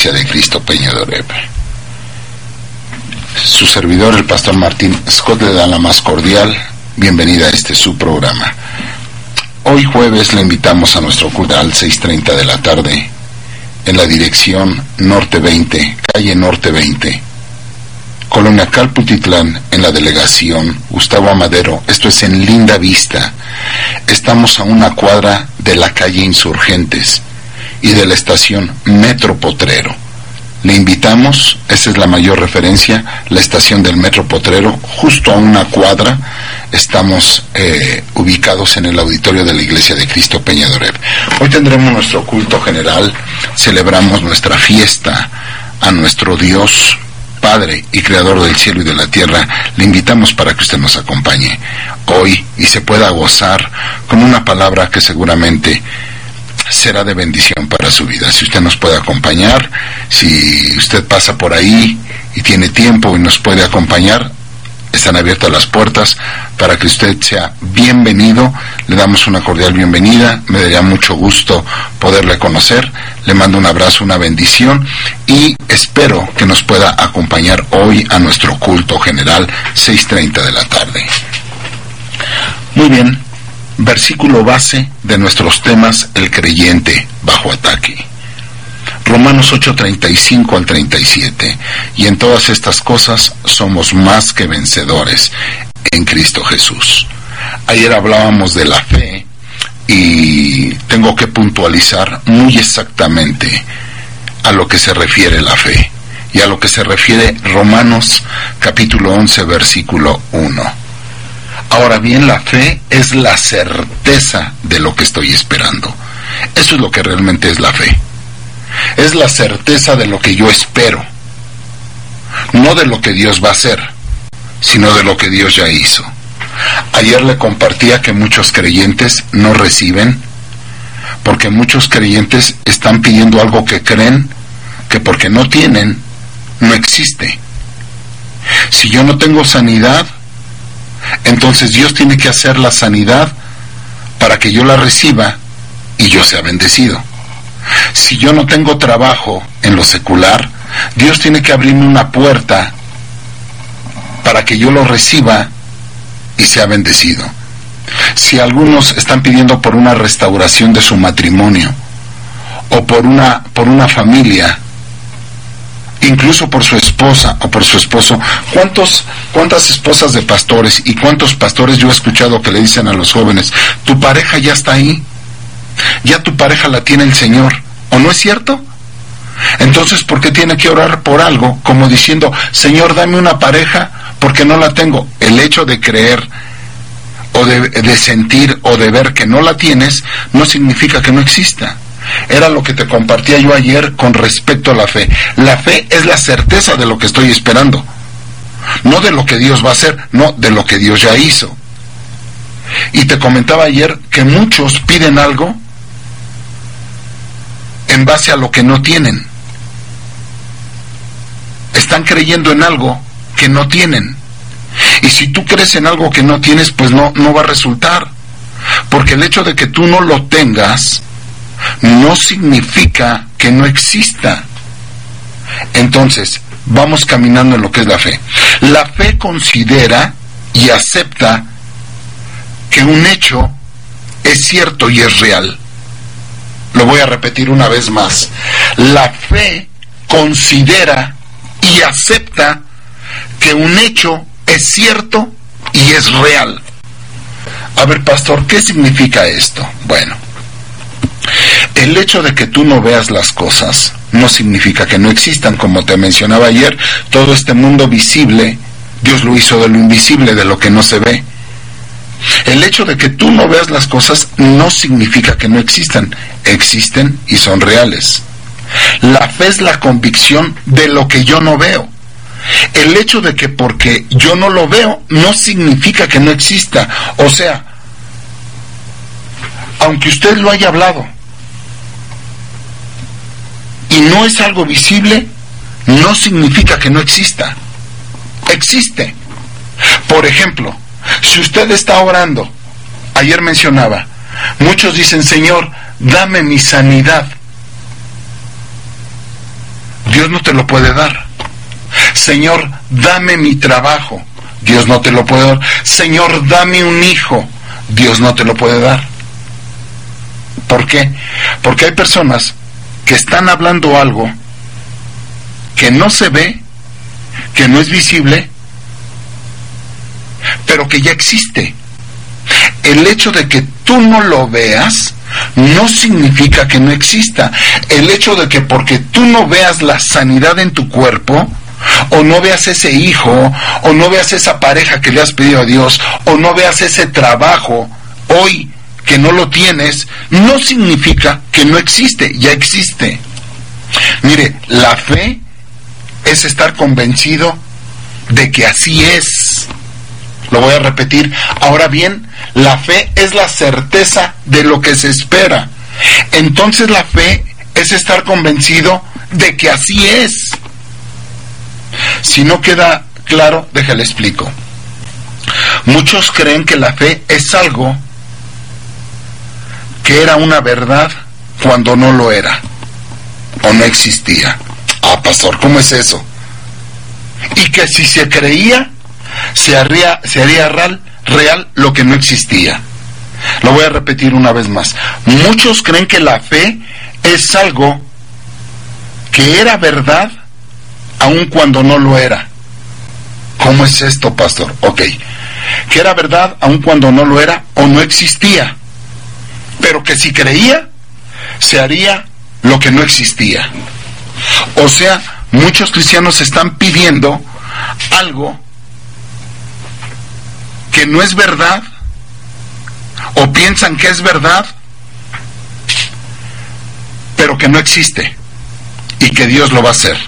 De Cristo Peña de. Su servidor, el pastor Martín Scott, le da la más cordial bienvenida a este su programa. Hoy jueves le invitamos a nuestro culto al 6.30 de la tarde en la dirección Norte 20, calle Norte 20, Colonia Calputitlán, en la delegación Gustavo Amadero. Esto es en Linda Vista. Estamos a una cuadra de la calle Insurgentes y de la estación Metro Potrero. Le invitamos, esa es la mayor referencia, la estación del Metro Potrero, justo a una cuadra. Estamos eh, ubicados en el auditorio de la Iglesia de Cristo Peñadorev. Hoy tendremos nuestro culto general, celebramos nuestra fiesta a nuestro Dios Padre y Creador del cielo y de la tierra, le invitamos para que usted nos acompañe hoy y se pueda gozar con una palabra que seguramente será de bendición para su vida. Si usted nos puede acompañar, si usted pasa por ahí y tiene tiempo y nos puede acompañar, están abiertas las puertas para que usted sea bienvenido. Le damos una cordial bienvenida. Me daría mucho gusto poderle conocer. Le mando un abrazo, una bendición y espero que nos pueda acompañar hoy a nuestro culto general 6.30 de la tarde. Muy bien, versículo base de nuestros temas, el creyente bajo ataque. Romanos 8:35 al 37. Y en todas estas cosas somos más que vencedores en Cristo Jesús. Ayer hablábamos de la fe y tengo que puntualizar muy exactamente a lo que se refiere la fe y a lo que se refiere Romanos capítulo 11 versículo 1. Ahora bien, la fe es la certeza de lo que estoy esperando. Eso es lo que realmente es la fe. Es la certeza de lo que yo espero. No de lo que Dios va a hacer, sino de lo que Dios ya hizo. Ayer le compartía que muchos creyentes no reciben porque muchos creyentes están pidiendo algo que creen que porque no tienen, no existe. Si yo no tengo sanidad, entonces Dios tiene que hacer la sanidad para que yo la reciba y yo sea bendecido. Si yo no tengo trabajo en lo secular, Dios tiene que abrirme una puerta para que yo lo reciba y sea bendecido. Si algunos están pidiendo por una restauración de su matrimonio o por una por una familia, incluso por su esposa o por su esposo. ¿Cuántos, ¿Cuántas esposas de pastores y cuántos pastores yo he escuchado que le dicen a los jóvenes, tu pareja ya está ahí? Ya tu pareja la tiene el Señor. ¿O no es cierto? Entonces, ¿por qué tiene que orar por algo como diciendo, Señor, dame una pareja porque no la tengo? El hecho de creer o de, de sentir o de ver que no la tienes no significa que no exista. Era lo que te compartía yo ayer con respecto a la fe. La fe es la certeza de lo que estoy esperando. No de lo que Dios va a hacer, no de lo que Dios ya hizo. Y te comentaba ayer que muchos piden algo en base a lo que no tienen. Están creyendo en algo que no tienen. Y si tú crees en algo que no tienes, pues no, no va a resultar. Porque el hecho de que tú no lo tengas no significa que no exista. Entonces, vamos caminando en lo que es la fe. La fe considera y acepta que un hecho es cierto y es real. Lo voy a repetir una vez más. La fe considera y acepta que un hecho es cierto y es real. A ver, pastor, ¿qué significa esto? Bueno, el hecho de que tú no veas las cosas no significa que no existan, como te mencionaba ayer, todo este mundo visible, Dios lo hizo de lo invisible, de lo que no se ve. El hecho de que tú no veas las cosas no significa que no existan, existen y son reales. La fe es la convicción de lo que yo no veo. El hecho de que porque yo no lo veo no significa que no exista. O sea, aunque usted lo haya hablado y no es algo visible, no significa que no exista. Existe. Por ejemplo, si usted está orando, ayer mencionaba, muchos dicen, Señor, dame mi sanidad. Dios no te lo puede dar. Señor, dame mi trabajo. Dios no te lo puede dar. Señor, dame un hijo. Dios no te lo puede dar. ¿Por qué? Porque hay personas que están hablando algo que no se ve, que no es visible, pero que ya existe. El hecho de que tú no lo veas no significa que no exista. El hecho de que porque tú no veas la sanidad en tu cuerpo, o no veas ese hijo, o no veas esa pareja que le has pedido a Dios, o no veas ese trabajo hoy que no lo tienes, no significa que no existe, ya existe. Mire, la fe es estar convencido de que así es. Lo voy a repetir. Ahora bien, la fe es la certeza de lo que se espera. Entonces la fe es estar convencido de que así es. Si no queda claro, déjale explico. Muchos creen que la fe es algo que era una verdad cuando no lo era o no existía. Ah, pastor, ¿cómo es eso? Y que si se creía, se haría, se haría real, real lo que no existía. Lo voy a repetir una vez más. Muchos creen que la fe es algo que era verdad aun cuando no lo era. ¿Cómo es esto, pastor? Ok. Que era verdad aun cuando no lo era o no existía. Pero que si creía, se haría lo que no existía. O sea, muchos cristianos están pidiendo algo que no es verdad o piensan que es verdad, pero que no existe y que Dios lo va a hacer.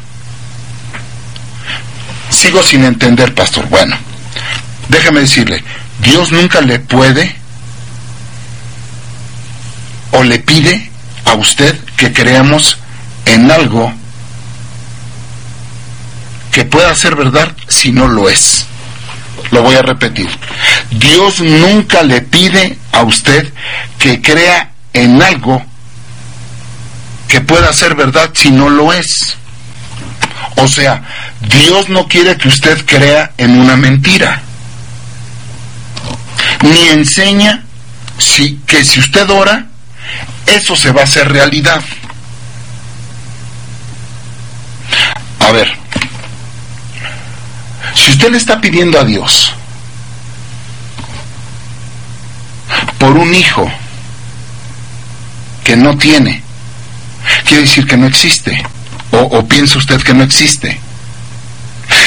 Sigo sin entender, pastor. Bueno, déjame decirle, Dios nunca le puede le pide a usted que creamos en algo que pueda ser verdad si no lo es. Lo voy a repetir. Dios nunca le pide a usted que crea en algo que pueda ser verdad si no lo es. O sea, Dios no quiere que usted crea en una mentira. Ni enseña que si usted ora, eso se va a hacer realidad. A ver, si usted le está pidiendo a Dios por un hijo que no tiene, quiere decir que no existe. O, o, piensa usted que no existe.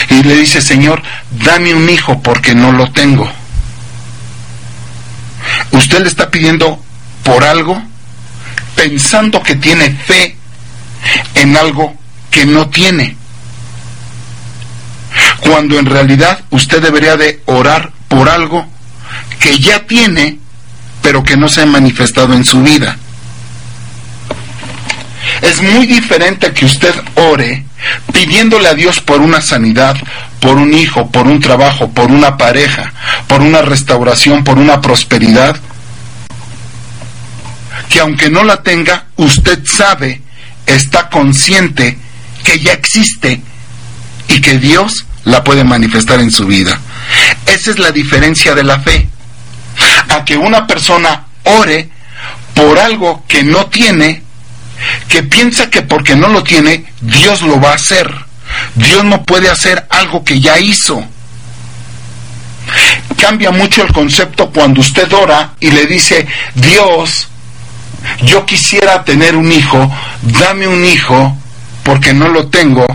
Y le dice, Señor, dame un hijo porque no lo tengo. Usted le está pidiendo por algo pensando que tiene fe en algo que no tiene. Cuando en realidad usted debería de orar por algo que ya tiene, pero que no se ha manifestado en su vida. Es muy diferente que usted ore pidiéndole a Dios por una sanidad, por un hijo, por un trabajo, por una pareja, por una restauración, por una prosperidad, que aunque no la tenga, usted sabe, está consciente que ya existe y que Dios la puede manifestar en su vida. Esa es la diferencia de la fe. A que una persona ore por algo que no tiene, que piensa que porque no lo tiene, Dios lo va a hacer. Dios no puede hacer algo que ya hizo. Cambia mucho el concepto cuando usted ora y le dice, Dios, yo quisiera tener un hijo, dame un hijo, porque no lo tengo.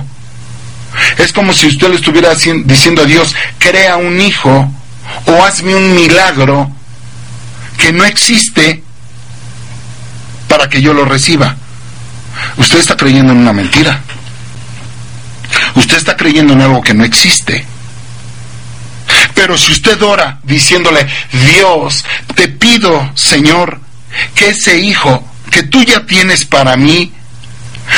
Es como si usted le estuviera diciendo a Dios, crea un hijo o hazme un milagro que no existe para que yo lo reciba. Usted está creyendo en una mentira. Usted está creyendo en algo que no existe. Pero si usted ora diciéndole, Dios, te pido, Señor, que ese hijo que tú ya tienes para mí,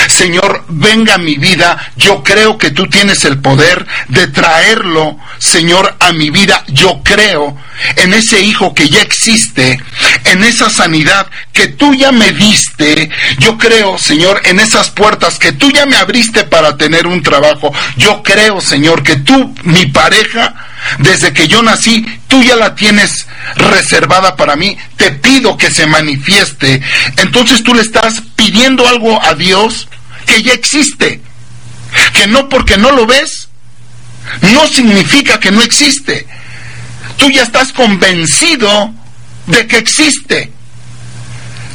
Señor, venga a mi vida. Yo creo que tú tienes el poder de traerlo, Señor, a mi vida. Yo creo en ese hijo que ya existe, en esa sanidad que tú ya me diste. Yo creo, Señor, en esas puertas que tú ya me abriste para tener un trabajo. Yo creo, Señor, que tú, mi pareja, desde que yo nací, tú ya la tienes reservada para mí. Te pido que se manifieste. Entonces tú le estás pidiendo algo a Dios que ya existe. Que no porque no lo ves, no significa que no existe. Tú ya estás convencido de que existe.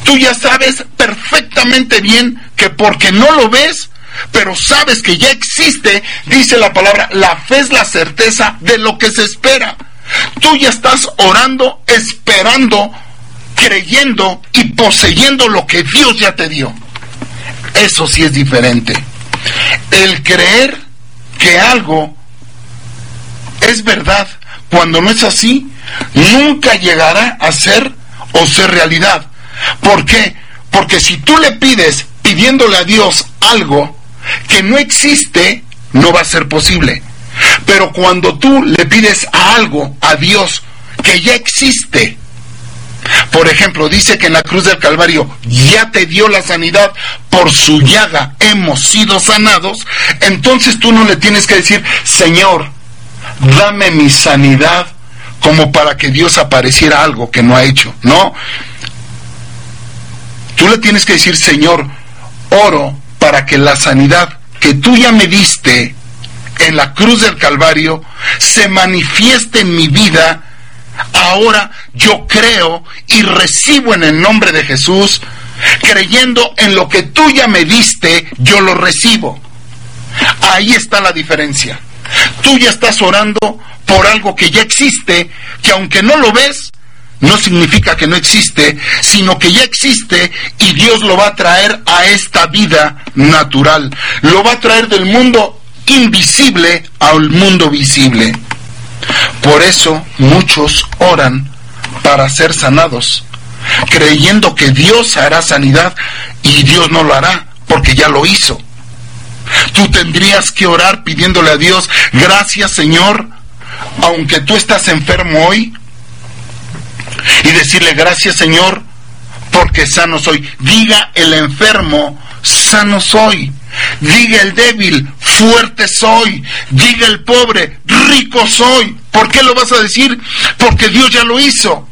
Tú ya sabes perfectamente bien que porque no lo ves, pero sabes que ya existe, dice la palabra, la fe es la certeza de lo que se espera. Tú ya estás orando, esperando, creyendo y poseyendo lo que Dios ya te dio. Eso sí es diferente. El creer que algo es verdad cuando no es así, nunca llegará a ser o ser realidad. ¿Por qué? Porque si tú le pides pidiéndole a Dios algo que no existe, no va a ser posible. Pero cuando tú le pides a algo, a Dios, que ya existe, por ejemplo, dice que en la cruz del Calvario ya te dio la sanidad, por su llaga hemos sido sanados, entonces tú no le tienes que decir, Señor, dame mi sanidad como para que Dios apareciera algo que no ha hecho. No. Tú le tienes que decir, Señor, oro para que la sanidad que tú ya me diste en la cruz del Calvario se manifieste en mi vida. Ahora yo creo y recibo en el nombre de Jesús, creyendo en lo que tú ya me diste, yo lo recibo. Ahí está la diferencia. Tú ya estás orando por algo que ya existe, que aunque no lo ves, no significa que no existe, sino que ya existe y Dios lo va a traer a esta vida natural. Lo va a traer del mundo invisible al mundo visible. Por eso muchos oran para ser sanados, creyendo que Dios hará sanidad y Dios no lo hará, porque ya lo hizo. Tú tendrías que orar pidiéndole a Dios, gracias Señor, aunque tú estás enfermo hoy, y decirle gracias Señor, porque sano soy. Diga el enfermo, sano soy. Diga el débil, fuerte soy. Diga el pobre, rico soy. ¿Por qué lo vas a decir? Porque Dios ya lo hizo.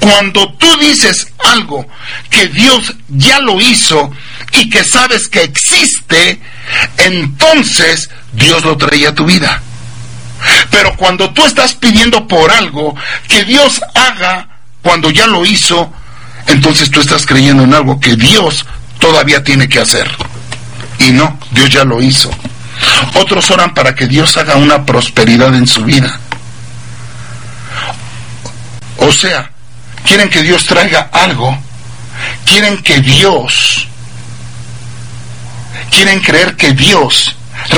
Cuando tú dices algo que Dios ya lo hizo y que sabes que existe, entonces Dios lo traía a tu vida. Pero cuando tú estás pidiendo por algo que Dios haga cuando ya lo hizo, entonces tú estás creyendo en algo que Dios todavía tiene que hacer. Y no, Dios ya lo hizo. Otros oran para que Dios haga una prosperidad en su vida. O sea, quieren que Dios traiga algo, quieren que Dios, quieren creer que Dios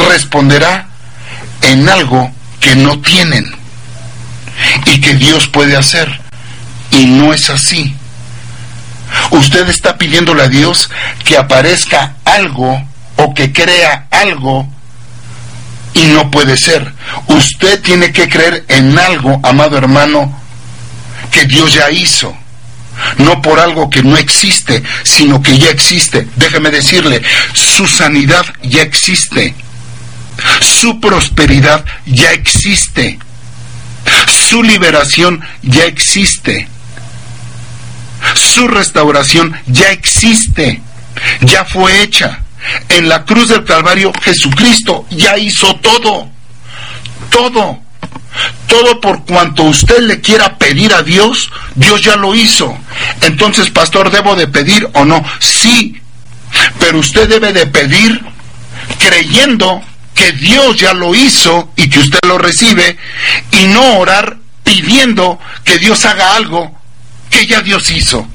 responderá en algo que no tienen y que Dios puede hacer. Y no es así. Usted está pidiéndole a Dios que aparezca algo o que crea algo y no puede ser. Usted tiene que creer en algo, amado hermano, que Dios ya hizo. No por algo que no existe, sino que ya existe. Déjeme decirle, su sanidad ya existe. Su prosperidad ya existe. Su liberación ya existe. Su restauración ya existe. Ya fue hecha. En la cruz del Calvario Jesucristo ya hizo todo. Todo. Todo por cuanto usted le quiera pedir a Dios, Dios ya lo hizo. Entonces, pastor, ¿debo de pedir o no? Sí, pero usted debe de pedir creyendo que Dios ya lo hizo y que usted lo recibe y no orar pidiendo que Dios haga algo que ya Dios hizo.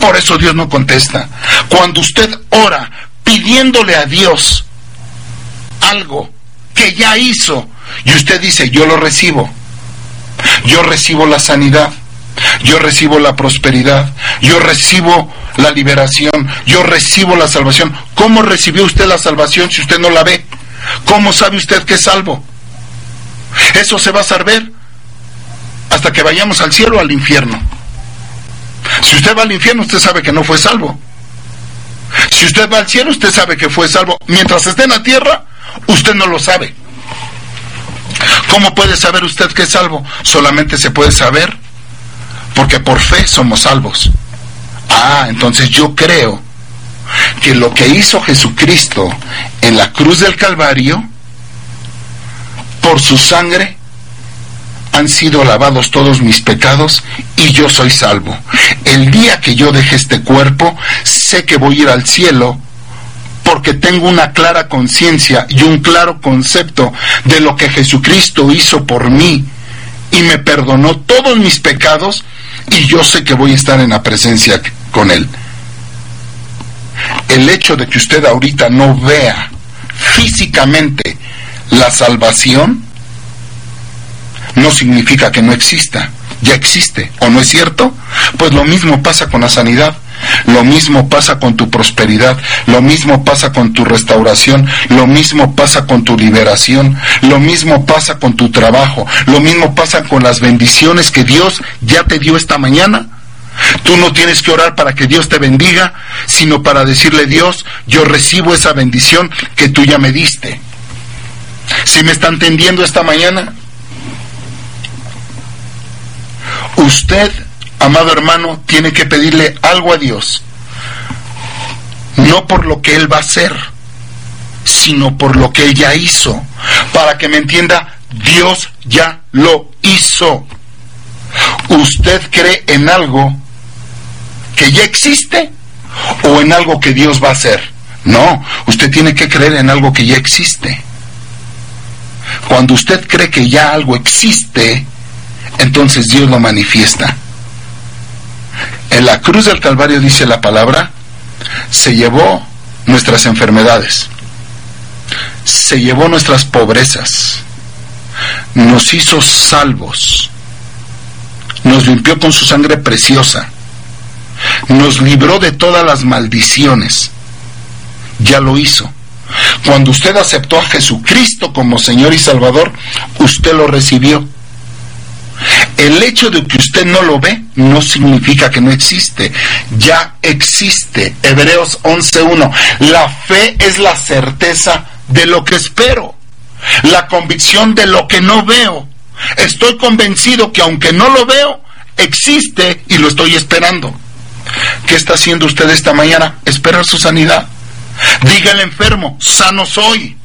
Por eso Dios no contesta. Cuando usted ora pidiéndole a Dios algo que ya hizo y usted dice, yo lo recibo, yo recibo la sanidad, yo recibo la prosperidad, yo recibo la liberación, yo recibo la salvación. ¿Cómo recibió usted la salvación si usted no la ve? ¿Cómo sabe usted que es salvo? Eso se va a saber hasta que vayamos al cielo o al infierno. Si usted va al infierno, usted sabe que no fue salvo. Si usted va al cielo, usted sabe que fue salvo. Mientras esté en la tierra, usted no lo sabe. ¿Cómo puede saber usted que es salvo? Solamente se puede saber porque por fe somos salvos. Ah, entonces yo creo que lo que hizo Jesucristo en la cruz del Calvario, por su sangre, han sido lavados todos mis pecados y yo soy salvo. El día que yo deje este cuerpo, sé que voy a ir al cielo porque tengo una clara conciencia y un claro concepto de lo que Jesucristo hizo por mí y me perdonó todos mis pecados y yo sé que voy a estar en la presencia con Él. El hecho de que usted ahorita no vea físicamente la salvación no significa que no exista, ya existe, ¿o no es cierto? Pues lo mismo pasa con la sanidad. Lo mismo pasa con tu prosperidad, lo mismo pasa con tu restauración, lo mismo pasa con tu liberación, lo mismo pasa con tu trabajo, lo mismo pasa con las bendiciones que Dios ya te dio esta mañana. Tú no tienes que orar para que Dios te bendiga, sino para decirle Dios, yo recibo esa bendición que tú ya me diste. ¿Sí me está entendiendo esta mañana? Usted amado hermano, tiene que pedirle algo a Dios, no por lo que Él va a hacer, sino por lo que Él ya hizo. Para que me entienda, Dios ya lo hizo. ¿Usted cree en algo que ya existe o en algo que Dios va a hacer? No, usted tiene que creer en algo que ya existe. Cuando usted cree que ya algo existe, entonces Dios lo manifiesta. En la cruz del Calvario dice la palabra, se llevó nuestras enfermedades, se llevó nuestras pobrezas, nos hizo salvos, nos limpió con su sangre preciosa, nos libró de todas las maldiciones, ya lo hizo. Cuando usted aceptó a Jesucristo como Señor y Salvador, usted lo recibió el hecho de que usted no lo ve no significa que no existe. Ya existe. Hebreos 11.1. La fe es la certeza de lo que espero. La convicción de lo que no veo. Estoy convencido que aunque no lo veo, existe y lo estoy esperando. ¿Qué está haciendo usted esta mañana? Esperar su sanidad. Diga el enfermo, sano soy.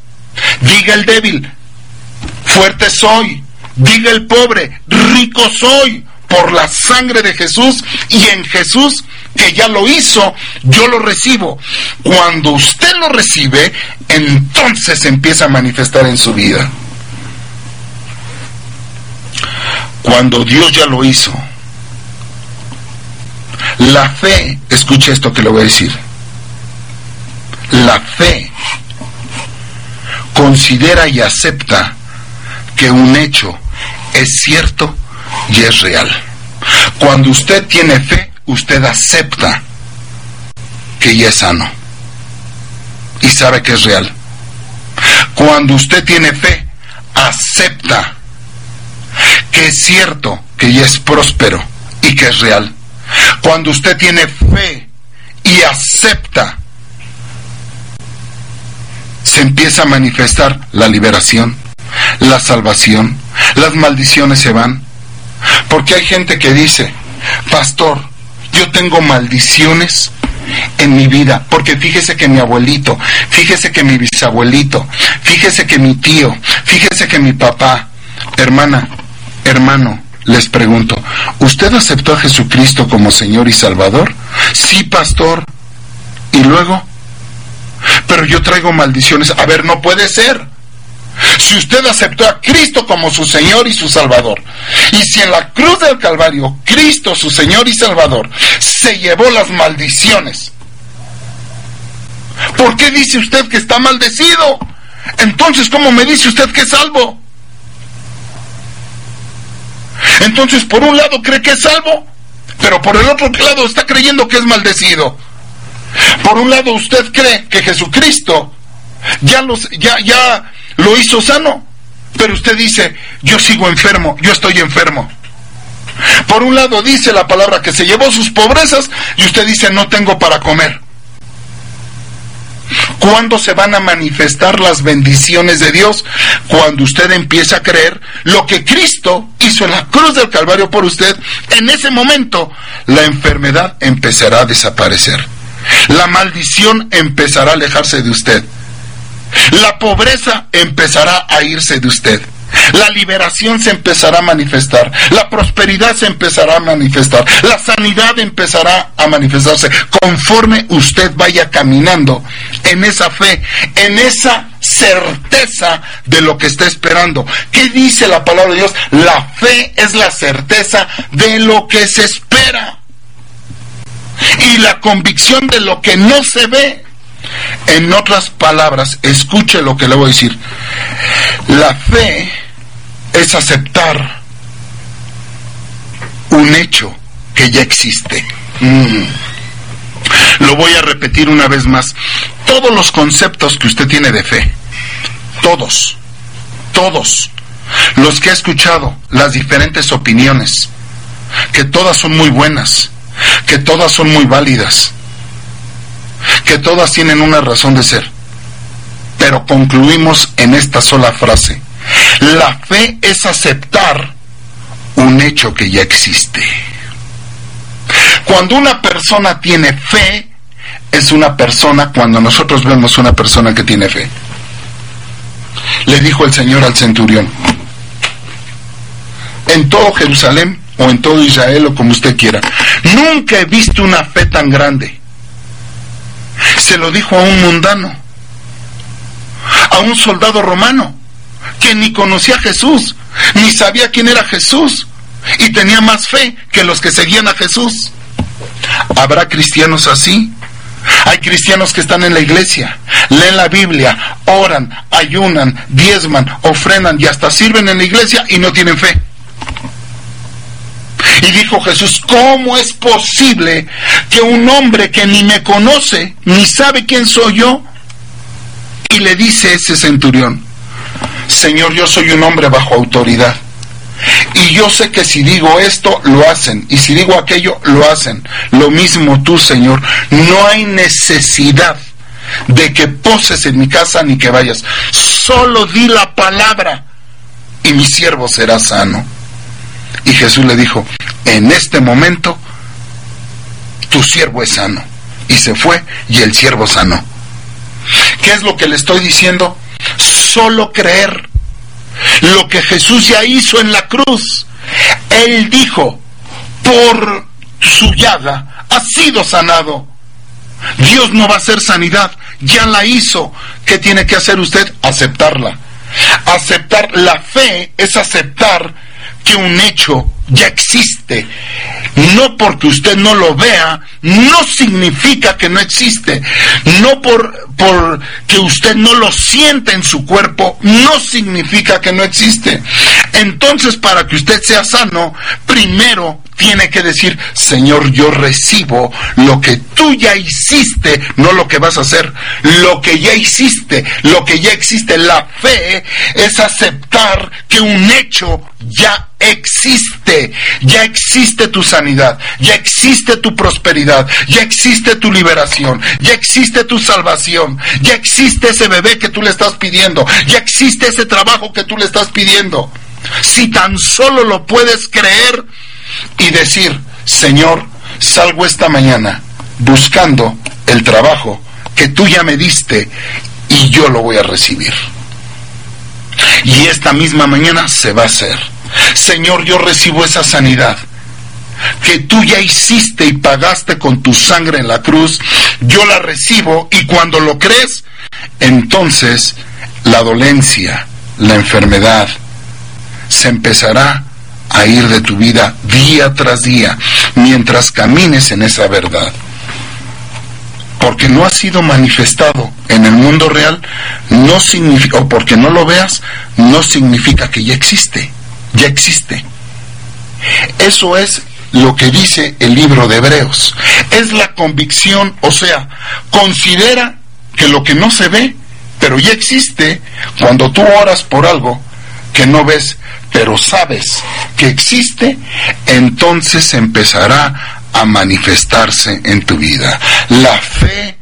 Diga el débil, fuerte soy. Diga el pobre, rico soy por la sangre de Jesús y en Jesús que ya lo hizo, yo lo recibo. Cuando usted lo recibe, entonces empieza a manifestar en su vida. Cuando Dios ya lo hizo, la fe, escuche esto que le voy a decir, la fe considera y acepta que un hecho es cierto y es real. Cuando usted tiene fe, usted acepta que ya es sano y sabe que es real. Cuando usted tiene fe, acepta que es cierto que ya es próspero y que es real. Cuando usted tiene fe y acepta, se empieza a manifestar la liberación, la salvación, las maldiciones se van. Porque hay gente que dice, pastor, yo tengo maldiciones en mi vida, porque fíjese que mi abuelito, fíjese que mi bisabuelito, fíjese que mi tío, fíjese que mi papá, hermana, hermano, les pregunto, ¿usted aceptó a Jesucristo como Señor y Salvador? Sí, pastor. ¿Y luego? Pero yo traigo maldiciones. A ver, no puede ser. Si usted aceptó a Cristo como su Señor y su Salvador, y si en la cruz del Calvario Cristo, su Señor y Salvador, se llevó las maldiciones, ¿por qué dice usted que está maldecido? Entonces, ¿cómo me dice usted que es salvo? Entonces, por un lado cree que es salvo, pero por el otro lado está creyendo que es maldecido. Por un lado usted cree que Jesucristo ya, los, ya, ya lo hizo sano, pero usted dice, yo sigo enfermo, yo estoy enfermo. Por un lado dice la palabra que se llevó sus pobrezas y usted dice, no tengo para comer. ¿Cuándo se van a manifestar las bendiciones de Dios? Cuando usted empieza a creer lo que Cristo hizo en la cruz del Calvario por usted. En ese momento la enfermedad empezará a desaparecer. La maldición empezará a alejarse de usted. La pobreza empezará a irse de usted. La liberación se empezará a manifestar, la prosperidad se empezará a manifestar, la sanidad empezará a manifestarse conforme usted vaya caminando en esa fe, en esa certeza de lo que está esperando. ¿Qué dice la palabra de Dios? La fe es la certeza de lo que se espera y la convicción de lo que no se ve. En otras palabras, escuche lo que le voy a decir. La fe es aceptar un hecho que ya existe. Mm. Lo voy a repetir una vez más. Todos los conceptos que usted tiene de fe, todos, todos, los que ha escuchado, las diferentes opiniones, que todas son muy buenas, que todas son muy válidas, que todas tienen una razón de ser. Pero concluimos en esta sola frase. La fe es aceptar un hecho que ya existe. Cuando una persona tiene fe, es una persona, cuando nosotros vemos una persona que tiene fe. Le dijo el Señor al centurión, en todo Jerusalén o en todo Israel o como usted quiera, nunca he visto una fe tan grande. Se lo dijo a un mundano, a un soldado romano que ni conocía a Jesús, ni sabía quién era Jesús, y tenía más fe que los que seguían a Jesús. ¿Habrá cristianos así? Hay cristianos que están en la iglesia, leen la Biblia, oran, ayunan, diezman, ofrendan y hasta sirven en la iglesia y no tienen fe. Y dijo Jesús, ¿cómo es posible que un hombre que ni me conoce, ni sabe quién soy yo, y le dice ese centurión, Señor, yo soy un hombre bajo autoridad. Y yo sé que si digo esto, lo hacen. Y si digo aquello, lo hacen. Lo mismo tú, Señor. No hay necesidad de que poses en mi casa ni que vayas. Solo di la palabra y mi siervo será sano. Y Jesús le dijo, en este momento, tu siervo es sano. Y se fue y el siervo sanó. ¿Qué es lo que le estoy diciendo? solo creer lo que Jesús ya hizo en la cruz. Él dijo, por su llaga ha sido sanado. Dios no va a hacer sanidad, ya la hizo. ¿Qué tiene que hacer usted? Aceptarla. Aceptar la fe es aceptar que un hecho ya existe. No porque usted no lo vea, no significa que no existe. No por, por que usted no lo siente en su cuerpo, no significa que no existe. Entonces, para que usted sea sano, primero tiene que decir, Señor, yo recibo lo que tú ya hiciste, no lo que vas a hacer, lo que ya hiciste, lo que ya existe. La fe es aceptar que un hecho ya existe, ya existe tu sanidad, ya existe tu prosperidad, ya existe tu liberación, ya existe tu salvación, ya existe ese bebé que tú le estás pidiendo, ya existe ese trabajo que tú le estás pidiendo. Si tan solo lo puedes creer y decir, Señor, salgo esta mañana buscando el trabajo que tú ya me diste y yo lo voy a recibir. Y esta misma mañana se va a hacer. Señor, yo recibo esa sanidad que tú ya hiciste y pagaste con tu sangre en la cruz, yo la recibo y cuando lo crees, entonces la dolencia, la enfermedad, se empezará a ir de tu vida día tras día mientras camines en esa verdad. Porque no ha sido manifestado en el mundo real, no significa, o porque no lo veas, no significa que ya existe, ya existe. Eso es lo que dice el libro de Hebreos. Es la convicción, o sea, considera que lo que no se ve, pero ya existe, cuando tú oras por algo que no ves, pero sabes que existe, entonces empezará a manifestarse en tu vida. La fe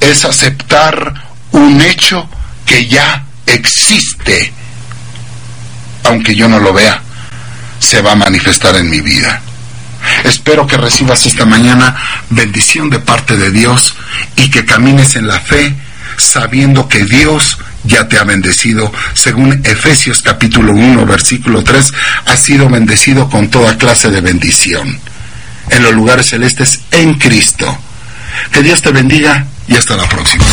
es aceptar un hecho que ya existe, aunque yo no lo vea, se va a manifestar en mi vida. Espero que recibas esta mañana bendición de parte de Dios y que camines en la fe sabiendo que Dios ya te ha bendecido. Según Efesios capítulo 1 versículo 3, has sido bendecido con toda clase de bendición en los lugares celestes en Cristo. Que Dios te bendiga y hasta la próxima.